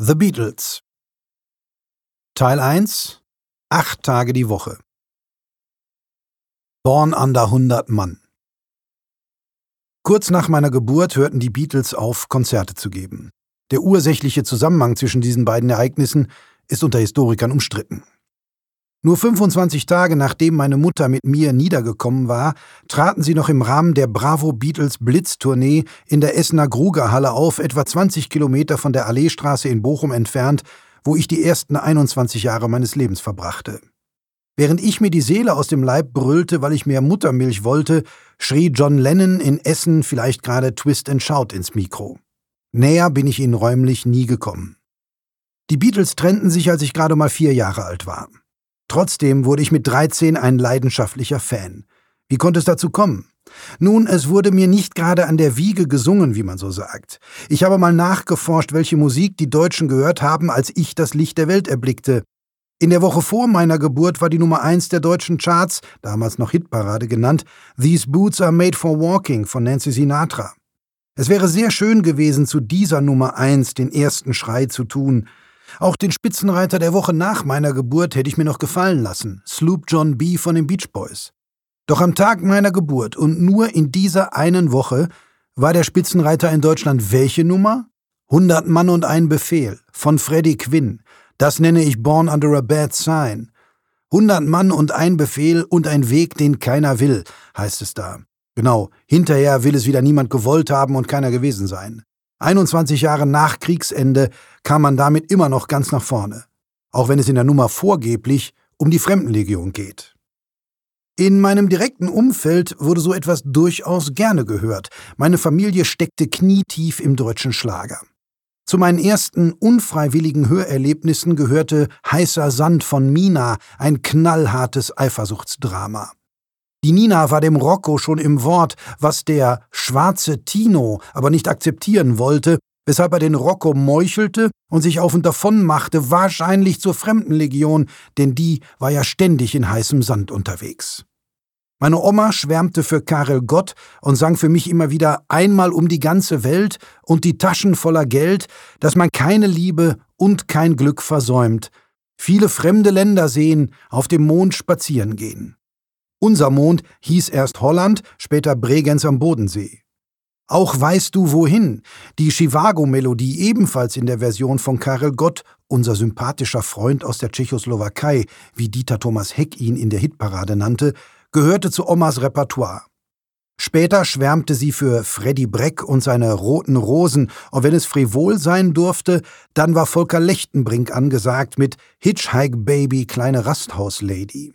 The Beatles Teil 1 Acht Tage die Woche Born under 100 Mann Kurz nach meiner Geburt hörten die Beatles auf, Konzerte zu geben. Der ursächliche Zusammenhang zwischen diesen beiden Ereignissen ist unter Historikern umstritten. Nur 25 Tage nachdem meine Mutter mit mir niedergekommen war, traten sie noch im Rahmen der Bravo Beatles Blitztournee in der Essener Grugerhalle auf, etwa 20 Kilometer von der Alleestraße in Bochum entfernt, wo ich die ersten 21 Jahre meines Lebens verbrachte. Während ich mir die Seele aus dem Leib brüllte, weil ich mehr Muttermilch wollte, schrie John Lennon in Essen vielleicht gerade Twist and Shout ins Mikro. Näher bin ich ihnen räumlich nie gekommen. Die Beatles trennten sich, als ich gerade mal vier Jahre alt war. Trotzdem wurde ich mit 13 ein leidenschaftlicher Fan. Wie konnte es dazu kommen? Nun, es wurde mir nicht gerade an der Wiege gesungen, wie man so sagt. Ich habe mal nachgeforscht, welche Musik die Deutschen gehört haben, als ich das Licht der Welt erblickte. In der Woche vor meiner Geburt war die Nummer eins der deutschen Charts, damals noch Hitparade genannt, These Boots Are Made for Walking von Nancy Sinatra. Es wäre sehr schön gewesen, zu dieser Nummer eins den ersten Schrei zu tun, auch den Spitzenreiter der Woche nach meiner Geburt hätte ich mir noch gefallen lassen, Sloop John B. von den Beach Boys. Doch am Tag meiner Geburt und nur in dieser einen Woche war der Spitzenreiter in Deutschland welche Nummer? 100 Mann und ein Befehl von Freddie Quinn. Das nenne ich Born Under a Bad Sign. 100 Mann und ein Befehl und ein Weg, den keiner will, heißt es da. Genau, hinterher will es wieder niemand gewollt haben und keiner gewesen sein. 21 Jahre nach Kriegsende kam man damit immer noch ganz nach vorne, auch wenn es in der Nummer vorgeblich um die Fremdenlegion geht. In meinem direkten Umfeld wurde so etwas durchaus gerne gehört. Meine Familie steckte knietief im deutschen Schlager. Zu meinen ersten unfreiwilligen Hörerlebnissen gehörte Heißer Sand von Mina, ein knallhartes Eifersuchtsdrama. Die Nina war dem Rocco schon im Wort, was der schwarze Tino aber nicht akzeptieren wollte, weshalb er den Rocco meuchelte und sich auf und davon machte, wahrscheinlich zur Fremdenlegion, denn die war ja ständig in heißem Sand unterwegs. Meine Oma schwärmte für Karel Gott und sang für mich immer wieder einmal um die ganze Welt und die Taschen voller Geld, dass man keine Liebe und kein Glück versäumt, viele fremde Länder sehen, auf dem Mond spazieren gehen. Unser Mond hieß erst Holland, später Bregenz am Bodensee. Auch Weißt du wohin? Die Chivago-Melodie, ebenfalls in der Version von Karel Gott, unser sympathischer Freund aus der Tschechoslowakei, wie Dieter Thomas Heck ihn in der Hitparade nannte, gehörte zu Omas Repertoire. Später schwärmte sie für Freddy Breck und seine roten Rosen, und wenn es frivol sein durfte, dann war Volker Lechtenbrink angesagt mit Hitchhike Baby, kleine Rasthauslady.